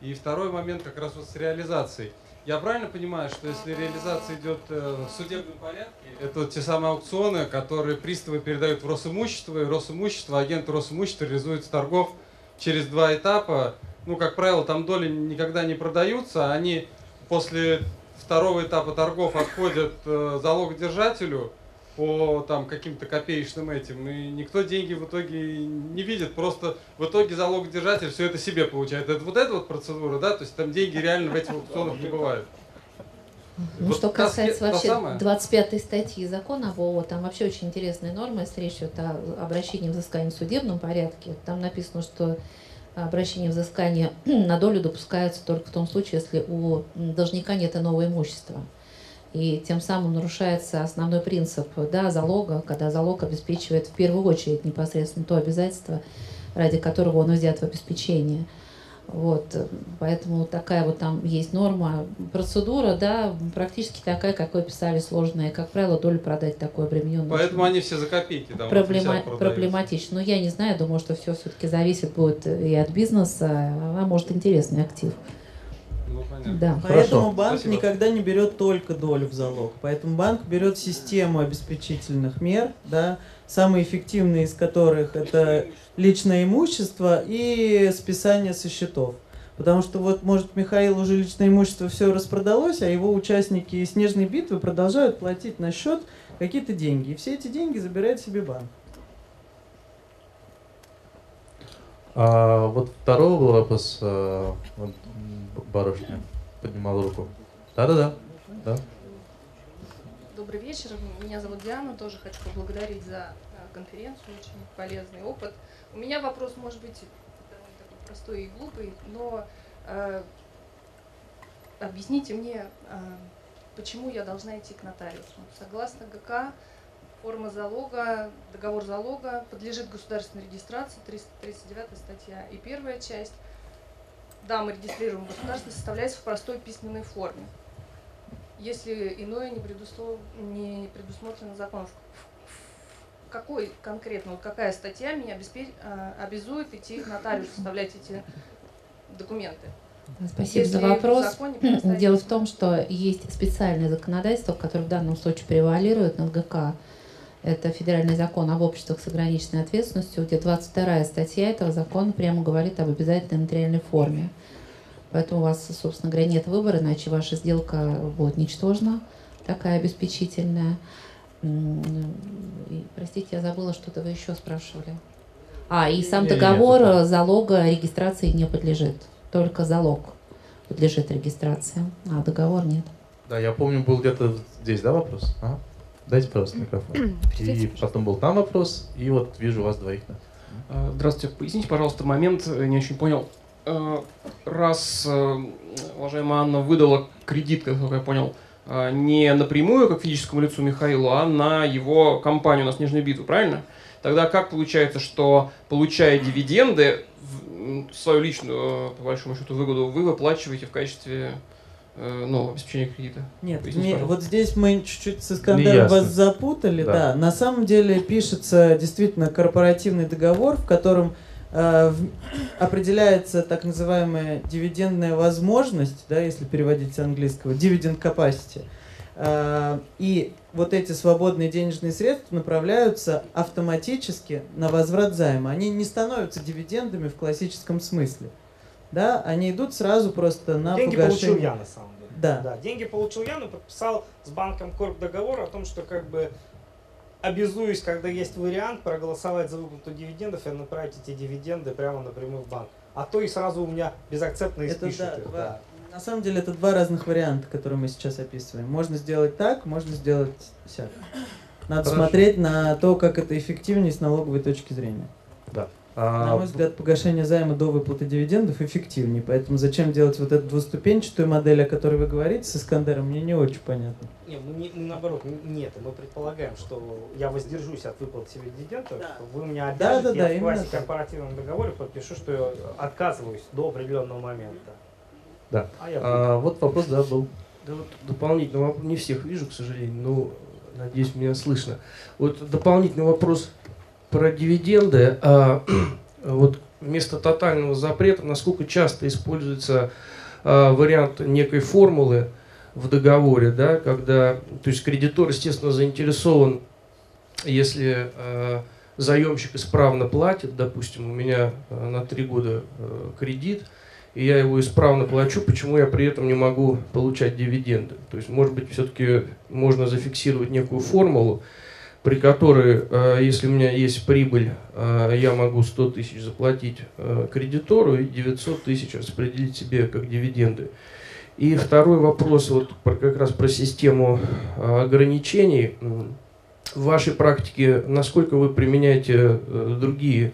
И второй момент как раз вот с реализацией. Я правильно понимаю, что если реализация идет э, в судебном порядке, это вот те самые аукционы, которые приставы передают в Росимущество, и Росимущество, агенты Росимущества реализуют с торгов через два этапа. Ну, как правило, там доли никогда не продаются, они после второго этапа торгов отходят э, залогодержателю по там каким-то копеечным этим, и никто деньги в итоге не видит, просто в итоге залогодержатель все это себе получает. Это вот эта вот процедура, да, то есть там деньги реально в этих аукционах не бывают. Ну, Вот что та касается та вообще самая? 25 статьи закона об ООО, там вообще очень интересная норма, если речь идет о обращении взыскания в судебном порядке. Там написано, что обращение взыскания на долю допускается только в том случае, если у должника нет иного имущества. И тем самым нарушается основной принцип да, залога, когда залог обеспечивает в первую очередь непосредственно то обязательство, ради которого он взят в обеспечение. Вот, поэтому такая вот там есть норма. Процедура, да, практически такая, какой писали сложная. Как правило, долю продать такой обремененной. Поэтому они все за копейки там Проблема- 50 продаются. проблематично. Но я не знаю, думаю, что все все-таки зависит будет и от бизнеса, а может интересный актив. Понятно. Да. Поэтому Хорошо. банк Спасибо. никогда не берет только долю в залог. Поэтому банк берет систему обеспечительных мер, да, самые эффективные из которых это личное имущество и списание со счетов. Потому что вот, может, Михаил уже личное имущество все распродалось, а его участники снежной битвы продолжают платить на счет какие-то деньги. И все эти деньги забирает себе банк. а вот второй был вопрос, э, вот, барышня поднимала руку. Да-да-да. Да. Добрый вечер. Меня зовут Диана. Тоже хочу поблагодарить за э, конференцию. Очень полезный опыт. У меня вопрос, может быть, довольно такой простой и глупый, но э, объясните мне, э, почему я должна идти к нотариусу. Согласно ГК, форма залога, договор залога подлежит государственной регистрации, 339 статья. И первая часть, да, мы регистрируем государство, составляется в простой письменной форме если иное не, предуслов... не предусмотрено законом. Какой конкретно, вот какая статья меня обеспеч... А, обязует идти к нотариусу, составлять эти документы? Спасибо Если за вопрос. Дело в том, что есть специальное законодательство, которое в данном случае превалирует над ГК. Это федеральный закон об обществах с ограниченной ответственностью, где 22 статья этого закона прямо говорит об обязательной нотариальной форме. Поэтому у вас, собственно говоря, нет выбора, иначе ваша сделка будет ничтожна, такая обеспечительная. И, Простите, я забыла, что-то вы еще спрашивали. А, и сам договор это залога регистрации не подлежит. Только залог подлежит регистрации, а договор нет. Да, я помню, был где-то здесь, да, вопрос? Ага. Дайте, пожалуйста, микрофон. И потом был там вопрос, и вот вижу вас двоих. да. А, Здравствуйте. Поясните, пожалуйста, момент, не очень понял. Э, Раз э, уважаемая Анна выдала кредит, как я понял, э, не напрямую, как физическому лицу Михаилу, а на его компанию, на Снежную битву, правильно? Тогда как получается, что, получая дивиденды, свою личную, э, по большому счету, выгоду вы выплачиваете в качестве ну, обеспечения кредита? Нет, Поясните, пожалуйста. вот здесь мы чуть-чуть с Искандером вас запутали, Да. да. На самом деле пишется действительно корпоративный договор, в котором э, в- определяется так называемая дивидендная возможность, да, если переводить с английского, dividend capacity. Э, и вот эти свободные денежные средства направляются автоматически на возврат займа. Они не становятся дивидендами в классическом смысле. Да, они идут сразу просто на Деньги погашение. получил я на самом деле. Да. Да, деньги получил я, но подписал с банком Корп договор о том, что как бы обязуюсь, когда есть вариант, проголосовать за выплату дивидендов и направить эти дивиденды прямо напрямую в банк. А то и сразу у меня безакцептно Это испишут да, их, два- да. На самом деле это два разных варианта, которые мы сейчас описываем. Можно сделать так, можно сделать сяк. Надо Хорошо. смотреть на то, как это эффективнее с налоговой точки зрения. На А, мой взгляд, погашение займа до выплаты дивидендов эффективнее. Поэтому зачем делать вот эту двуступенчатую модель, о которой вы говорите с Искандером, мне не очень понятно. Не, мы, не- наоборот, нет, мы предполагаем, что я воздержусь от выплаты себе дивидендов, вы меня Да, обяжете, да, да, я в так. корпоративном договоре подпишу, что я отказываюсь до определенного момента. Да. А я а, вот вопрос, да, был. Да вот дополнительный вопрос, не всех вижу, к сожалению, но надеюсь, меня слышно. Вот дополнительный вопрос про дивиденды. А, вот вместо тотального запрета, насколько часто используется а, вариант некой формулы в договоре, да, когда, то есть кредитор, естественно, заинтересован, если а, заемщик исправно платит, допустим, у меня а, на три года а, кредит, и я его исправно плачу, почему я при этом не могу получать дивиденды. То есть, может быть, все-таки можно зафиксировать некую формулу, при которой, э, если у меня есть прибыль, э, я могу 100 тысяч заплатить э, кредитору и 900 тысяч распределить себе как дивиденды. И второй вопрос, вот про- как раз про систему ограничений. В вашей практике насколько вы применяете другие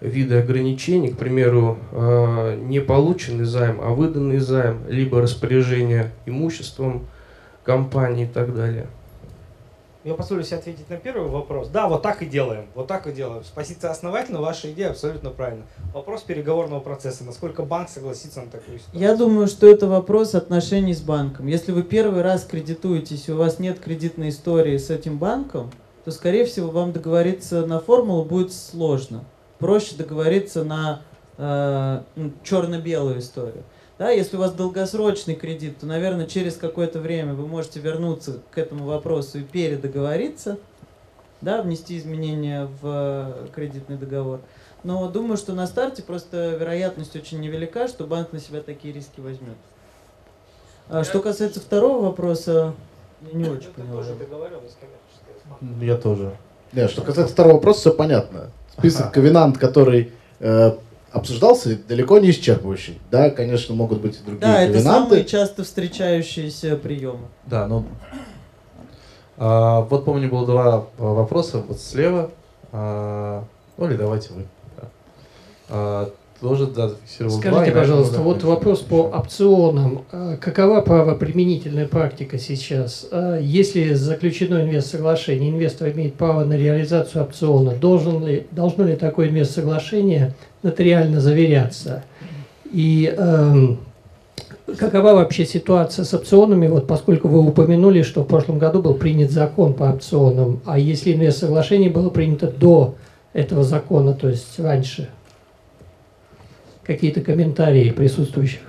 виды ограничений, к примеру, не полученный займ, а выданный займ, либо распоряжение имуществом компании и так далее. Я позволю себе ответить на первый вопрос. Да, вот так и делаем. Вот так и делаем. С позиции основательно ваша идея абсолютно правильна. Вопрос переговорного процесса. Насколько банк согласится на такую ситуацию? Я думаю, что это вопрос отношений с банком. Если вы первый раз кредитуетесь, у вас нет кредитной истории с этим банком, то, скорее всего, вам договориться на формулу будет сложно. Проще договориться на э, черно-белую историю. Да, если у вас долгосрочный кредит, то, наверное, через какое-то время вы можете вернуться к этому вопросу и передоговориться, да, внести изменения в э, кредитный договор. Но думаю, что на старте просто вероятность очень невелика, что банк на себя такие риски возьмет. А что касается второго вопроса, я не очень Это понял. тоже. Я тоже. Да, что касается второго вопроса, все понятно. Список ковенант, который э, обсуждался далеко не исчерпывающий. Да, конечно, могут быть и другие Да, это самые часто встречающиеся приемы. Да, ну... а, вот помню, было два а, вопроса. Вот слева. а, ну или давайте вы. да. А, тоже, да, зафиксировал Скажите, и на этом пожалуйста, мы вот закончим. вопрос по опционам. А Какова правоприменительная практика сейчас? А Если заключено инвест-соглашение, инвестор имеет право на реализацию опциона, должен ли, должно ли такое инвест-соглашение нотариально заверяться? И эм, какова вообще ситуация с опционами, вот поскольку вы упомянули, что в прошлом году был принят закон по опционам, а если инвест-соглашение было принято до этого закона, то есть раньше? Какие-то комментарии присутствующих?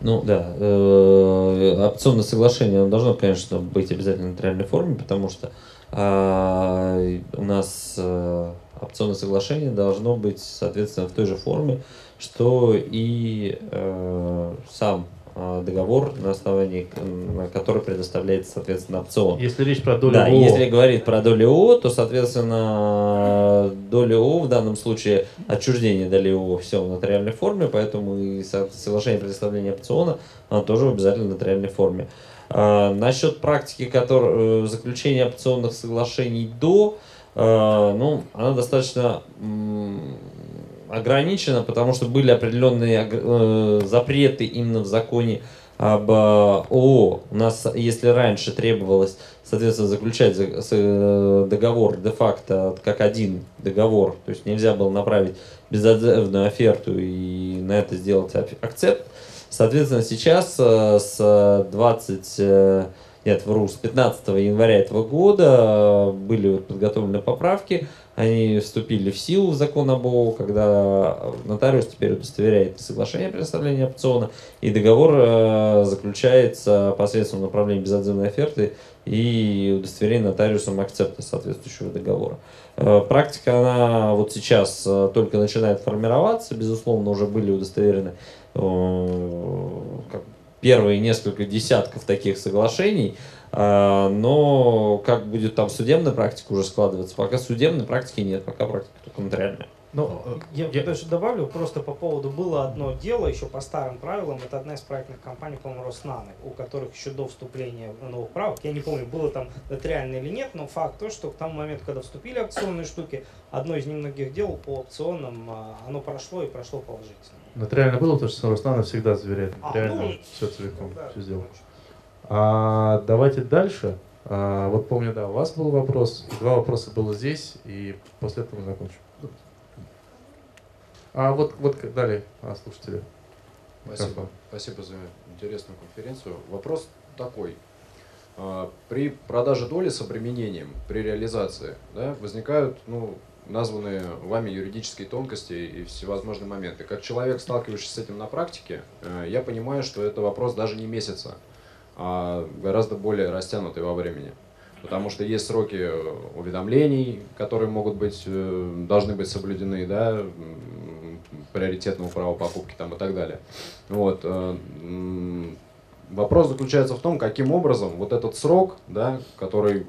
Ну да, э, опционное соглашение должно, конечно, быть обязательно в нотариальной форме, потому что а, у нас э, опционное соглашение должно быть, соответственно, в той же форме, что и э, сам договор, на основании на который предоставляется, соответственно, опцион. Если речь про долю Да, ООО. если говорить про долю ООО, то, соответственно, доля ООО в данном случае отчуждение доли ООО все в нотариальной форме, поэтому и со- соглашение предоставления опциона оно тоже в обязательно нотариальной форме. А, насчет практики который, э, заключения опционных соглашений до, э, ну, она достаточно м, ограничена, потому что были определенные э, запреты именно в законе об э, ООО. У нас, если раньше требовалось, соответственно, заключать э, договор де-факто как один договор, то есть нельзя было направить безотзывную оферту и на это сделать ак- акцепт, соответственно, сейчас э, с 20 э, нет, вру, с 15 января этого года были подготовлены поправки, они вступили в силу в закон об ООО, когда нотариус теперь удостоверяет соглашение о предоставлении опциона, и договор э, заключается посредством направления безотзывной оферты и удостоверения нотариусом акцепта соответствующего договора. Э, Практика, она вот сейчас э, только начинает формироваться, безусловно, уже были удостоверены э, первые несколько десятков таких соглашений, но как будет там судебная практика уже складываться, пока судебной практики нет, пока практика только нотариальная. Ну, Я, даже добавлю просто по поводу было одно дело еще по старым правилам. Это одна из проектных компаний, по-моему, Роснаны, у которых еще до вступления новых правок, я не помню, было там нотариально или нет, но факт то, что к тому моменту, когда вступили опционные штуки, одно из немногих дел по опционам, а, оно прошло и прошло положительно. Нотариально было, потому что Руслана всегда заверяет А, нотариально ну, все целиком, всю сделку. А, давайте дальше. А, вот помню, да, у вас был вопрос, два вопроса было здесь, и после этого мы закончим. А вот, вот далее, а, слушатели. Спасибо. Спасибо за интересную конференцию. Вопрос такой. А, При продаже доли с обременением, при реализации, да, возникают ну, названные вами юридические тонкости и всевозможные моменты. Как человек, сталкивающийся с этим на практике, э, я понимаю, что это вопрос даже не месяца, а гораздо более растянутый во времени. Потому что есть сроки уведомлений, которые могут быть, э, должны быть соблюдены, да, приоритетного права покупки там и так далее. Вот. э, Вопрос заключается в том, каким образом вот этот срок, да, который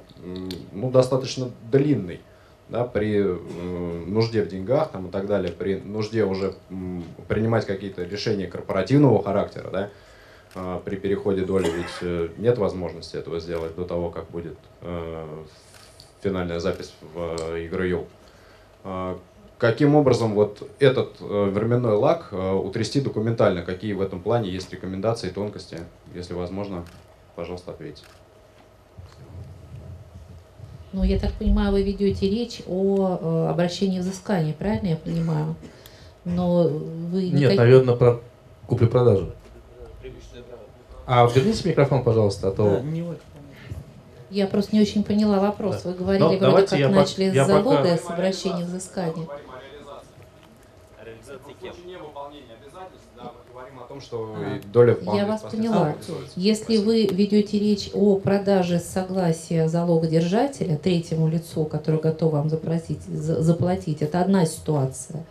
ну, достаточно длинный, да, при э, нужде в деньгах там, и так далее, при нужде уже м, принимать какие-то решения корпоративного характера, да, при переходе доли, ведь э, нет возможности этого сделать до того, как будет э, финальная запись в э, игру Каким образом вот этот э, временной лаг э, утрясти документально? Какие в этом плане есть рекомендации, тонкости? Если возможно, пожалуйста, ответьте. Ну, я так понимаю, вы ведете речь о э, обращении взыскания, правильно я понимаю? Но вы Нет, никак- наверное, про куплю-продажу. А верните микрофон, пожалуйста, а то... Я просто не очень поняла вопрос. Да. Вы говорили, Но вроде давайте как я начали я с залога, пока- с обращения взыскания. Да, том, что и доля Я вас поняла. Если вы ведете речь о продаже с согласия залогодержателя третьему лицу, который готов вам запросить, за- заплатить, это одна ситуация.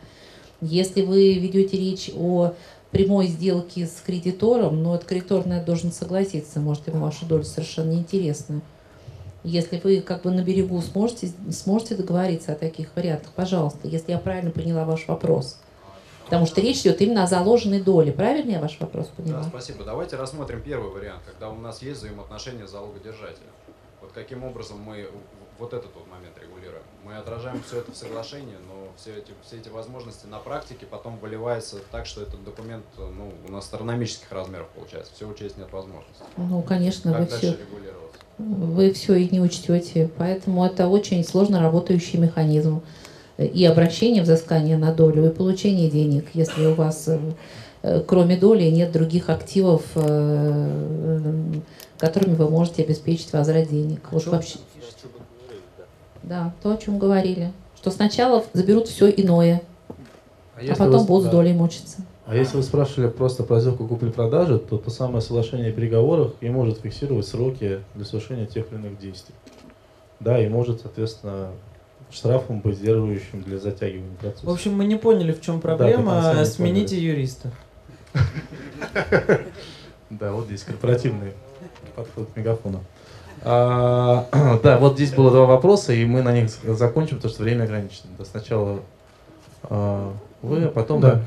Если вы ведете речь о прямой сделке с кредитором, но этот кредитор на это должен согласиться, может, ему ваша доля совершенно неинтересна. Если вы как бы на берегу сможете, сможете договориться о таких вариантах, пожалуйста, если я правильно поняла ваш вопрос. Потому что речь идет именно о заложенной доле. Правильно я ваш вопрос поняла? Да, спасибо. Давайте рассмотрим первый вариант, когда у нас есть взаимоотношения залогодержателя. Вот каким образом мы вот этот вот момент регулируем. Мы отражаем все это в соглашении, но все эти, все эти возможности на практике потом выливается так, что этот документ ну, у нас астрономических размеров получается. Все учесть нет возможности. Ну, конечно, как вы дальше все, регулироваться? вы все их не учтете. Поэтому это очень сложно работающий механизм. И обращение взыскания на долю, и получение денег, если у вас э, э, кроме доли нет других активов, э, которыми вы можете обеспечить возврат денег. Вот вообще. Да, то, о чем говорили. Что сначала заберут все иное, а, если потом вы- будут да. с долей мучиться. А если вы спрашивали просто про сделку купли-продажи, то то самое соглашение о переговорах и может фиксировать сроки для совершения тех или иных действий. Да, и может, соответственно, штрафом быть сдерживающим для затягивания процесса. В общем, мы не поняли, в чем Да, проблема. не Смените поняли. юриста. Да, вот здесь корпоративный подход к мегафону. А, да, вот здесь было два вопроса, и мы на них закончим, потому что время ограничено. Да, сначала а, вы, а потом... Да.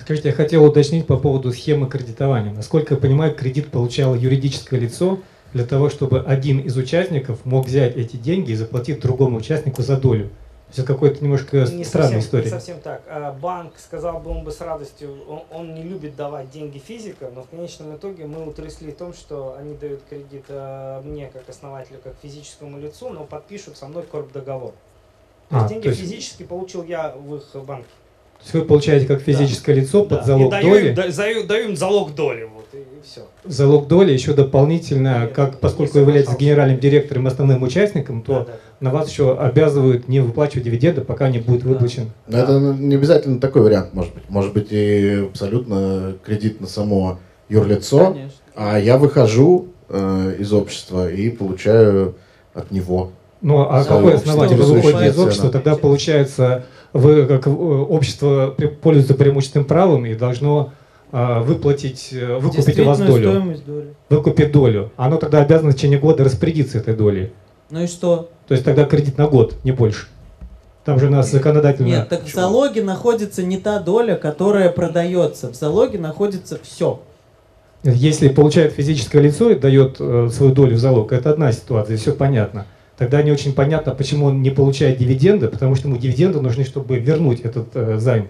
Скажите, я хотел уточнить по поводу схемы кредитования. Насколько я понимаю, кредит получало юридическое лицо для того, чтобы один из участников мог взять эти деньги и заплатить другому участнику за долю. Есть это какая-то немножко Не странная совсем, история. не совсем так. А, Банк сказал бы он бы с радостью, он, он не любит давать деньги физикам, но в конечном итоге мы утрясли в том, что они дают кредит а, мне как основателю, как физическому лицу, но подпишут со мной корп договор. То А, есть деньги то есть- физически получил я в их банке. То есть вы получаете как физическое лицо под Да. залог и даю, доли, Им, да- даю, даю им залог доли, вот, и, все. залог доли еще дополнительно, как поскольку вы являетесь генеральным директором и основным участником, то на вас еще обязывают не выплачивать дивиденды, пока не будет выплачен. Но это не обязательно такой вариант может быть. Может быть и абсолютно кредит на само юрлицо, Конечно. а я выхожу э, из общества и получаю от него. Ну а какое основание вы выходите из общества? Тогда получается, вы как э, общество пользуется преимущественным правом и должно а, выплатить, э, выкупить у вас долю. доли. Выкупить долю. Оно тогда обязано в течение года распорядиться этой долей. Ну и что? То есть тогда кредит на год, не больше. Там же у нас законодательно... Нет, так в залоге находится не та доля, которая продается. В залоге находится все. Если получает физическое лицо и дает э, свою долю в залог, это одна ситуация, все понятно. Тогда не очень понятно, почему он не получает дивиденды, потому что ему дивиденды нужны, чтобы вернуть этот э, займ.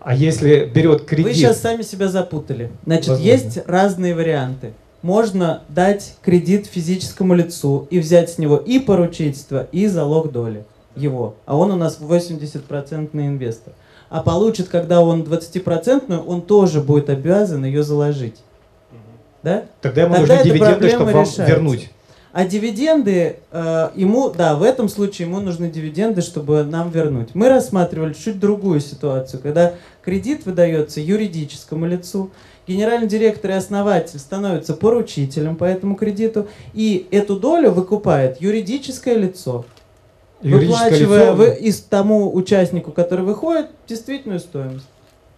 А если берет кредит... Вы сейчас сами себя запутали. Значит, Возможно. есть разные варианты. Можно дать кредит физическому лицу и взять с него и поручительство, и залог доли его. А он у нас 80% инвестор. А получит, когда он 20%, он тоже будет обязан ее заложить. Да? Тогда ему нужны эта дивиденды, чтобы вам решается. вернуть. А дивиденды э, ему, да, в этом случае ему нужны дивиденды, чтобы нам вернуть. Мы рассматривали чуть другую ситуацию, когда кредит выдается юридическому лицу, генеральный директор и основатель становятся поручителем по этому кредиту, и эту долю выкупает юридическое лицо, Юридическое выплачивая лицо- вы- из тому участнику, который выходит, действительную стоимость.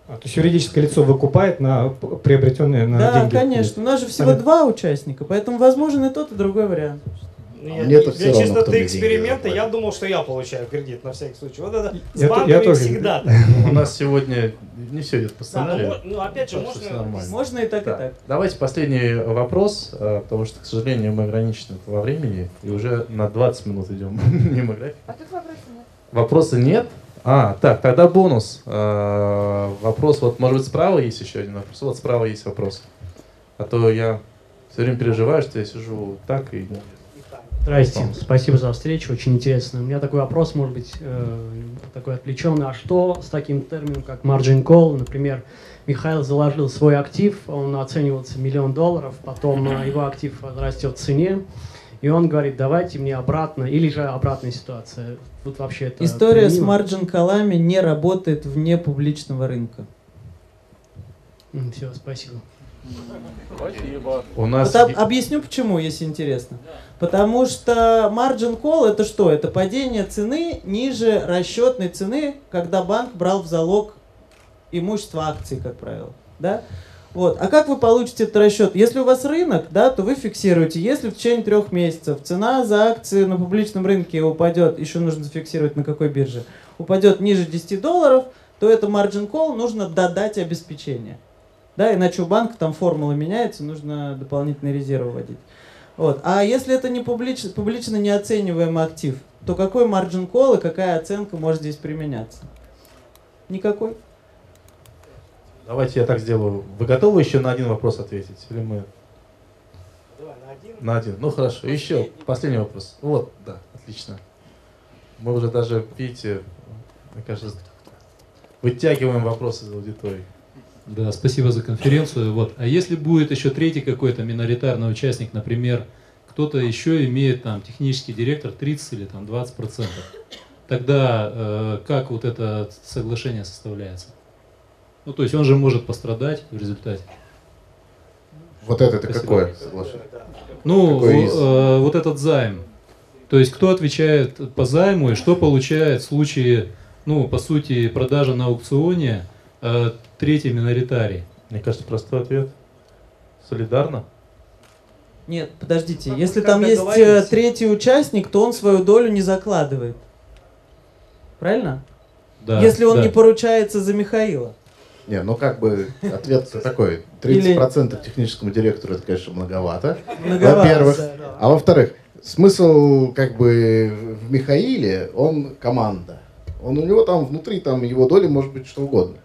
А, то есть юридическое лицо выкупает на приобретенные на да, деньги. конечно. У нас же всего Понятно. два участника, поэтому возможен и тот, и другой вариант. Ну, А я- мне-то для всё равно, кто чистоты мне деньги эксперимента я думал, что я получаю кредит на всякий случай. Вот это с Я банками я тоже- всегда так. У нас сегодня не все идет по Да, ну, сценарию. ну, опять же, можно- и так, и так. Давайте последний вопрос, э, потому что, к сожалению, мы ограничены во времени и уже на 20 минут идем мимо графика. А тут вопросов нет. Вопроса нет? А, так, тогда бонус. Э, Вопрос, вот, может быть, справа есть еще один вопрос? Вот справа есть вопрос. А то я все время переживаю, что я сижу так и... Здрасте, спасибо за встречу, очень интересно. У меня такой вопрос, может быть, э, такой отвлеченный. А что с таким термином, как margin call? Например, Михаил заложил свой актив, он оценивался миллион долларов, потом э, его актив растет в цене, и он говорит, давайте мне обратно, или же обратная ситуация. Тут вообще это История с применимо? марджин колами не работает вне публичного рынка. Все, спасибо. Спасибо. У нас... Вот об- объясню почему, если интересно. Потому что margin call это что? Это падение цены ниже расчетной цены, когда банк брал в залог имущество акций, как правило. Да? Вот. А как вы получите этот расчет? Если у вас рынок, да, то вы фиксируете. Если в течение трех месяцев цена за акции на публичном рынке упадет, еще нужно зафиксировать на какой бирже, упадет ниже 10 долларов, то это margin call нужно додать обеспечение. Да, иначе у банка там формула меняется, нужно дополнительные резервы вводить. Вот. А если это не публич, публично неоцениваемый актив, то какой margin call и какая оценка может здесь применяться? Никакой. Давайте я так сделаю. Вы готовы еще на один вопрос ответить? Или мы... Давай, на один. На один. Ну хорошо. Еще последний вопрос. Вот, да, отлично. Мы уже даже, видите, мне кажется, вытягиваем вопросы из аудитории. Да, спасибо за конференцию. Вот. А если будет еще третий какой-то миноритарный участник, например, кто-то еще имеет там технический директор 30 или там 20 процентов, тогда э, как вот это соглашение составляется? Ну, то есть он же может пострадать в результате. Вот это, Спасибо. какое? Ну, Какое из? э, вот этот займ. То есть кто отвечает по займу и что получает в случае, ну, по сути, продажи на аукционе э, третий миноритарий? Мне кажется, простой ответ. Солидарно? Нет, подождите. Как- Если там есть э, договорились. третий участник, то он свою долю не закладывает. Правильно? Да, Если он да. не поручается за Михаила. Не, ну как бы ответ такой. 30% техническому директору это, конечно, многовато. Многовато, Во-первых. да, да. А во-вторых, смысл как бы в Михаиле, он команда. Он у него там внутри, там его доли может быть что угодно.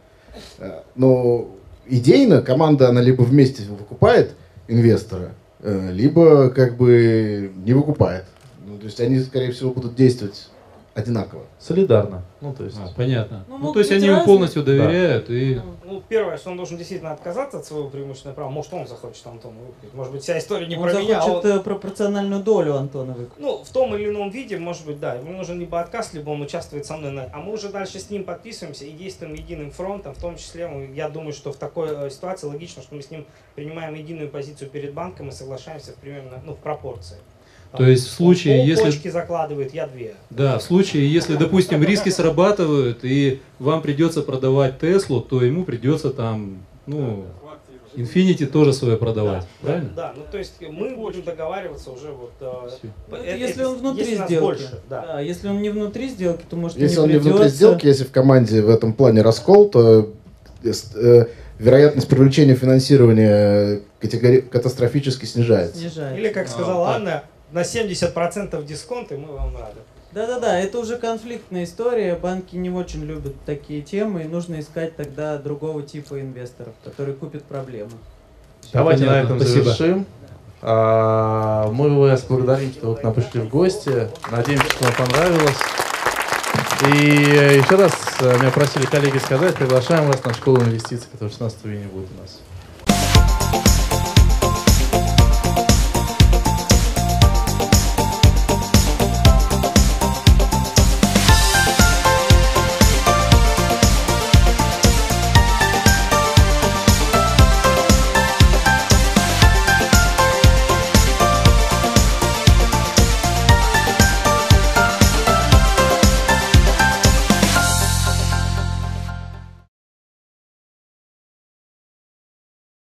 Э, Но идейно команда, она либо вместе выкупает инвестора, э, либо как бы не выкупает. Ну, то есть они, скорее всего, будут действовать одинаково. Солидарно. Ну, то есть... А, понятно. Ну, Ну, то есть они ему полностью доверяют и... Ну, первое, что он должен действительно отказаться от своего преимущественного права. Может, он захочет Антону выкупить. Может быть, вся история не он про меня. а захочет он- э, пропорциональную долю Антона выкупить. Ну, в том или ином виде, может быть, да. Ему нужен либо отказ, либо он участвует со мной. На... А мы уже дальше с ним подписываемся и действуем единым фронтом. В том числе, ну, я думаю, что в такой э, ситуации логично, что мы с ним принимаем единую позицию перед банком и соглашаемся в примерно, ну, в пропорции. То есть в случае, он если- полпочки закладывает, я две. Да, в случае, если, допустим, риски срабатывают, и вам придется продавать Теслу, то ему придется там, ну, Infinity тоже свое продавать, правильно? Да, ну то есть мы будем договариваться уже вот... э, Ну, э, это э, если он внутри если сделки. больше, да. если он не внутри сделки, то может Если и он не внутри сделки, если в команде в этом плане раскол, то э, э, вероятность привлечения финансирования категори- катастрофически снижается. Снижается. Или, как А, сказала так. Анна, на 70% дисконт, и мы вам рады. Да-да-да, это уже конфликтная история. Банки не очень любят такие темы, и нужно искать тогда другого типа инвесторов, которые купят проблемы. Давайте на понятно, этом спасибо. завершим. А, Мы вас благодарим, что вы к нам пришли в гости. Надеемся, что вам понравилось. И еще раз э, меня просили коллеги сказать, приглашаем вас на школу инвестиций, которая 16 июня будет у нас.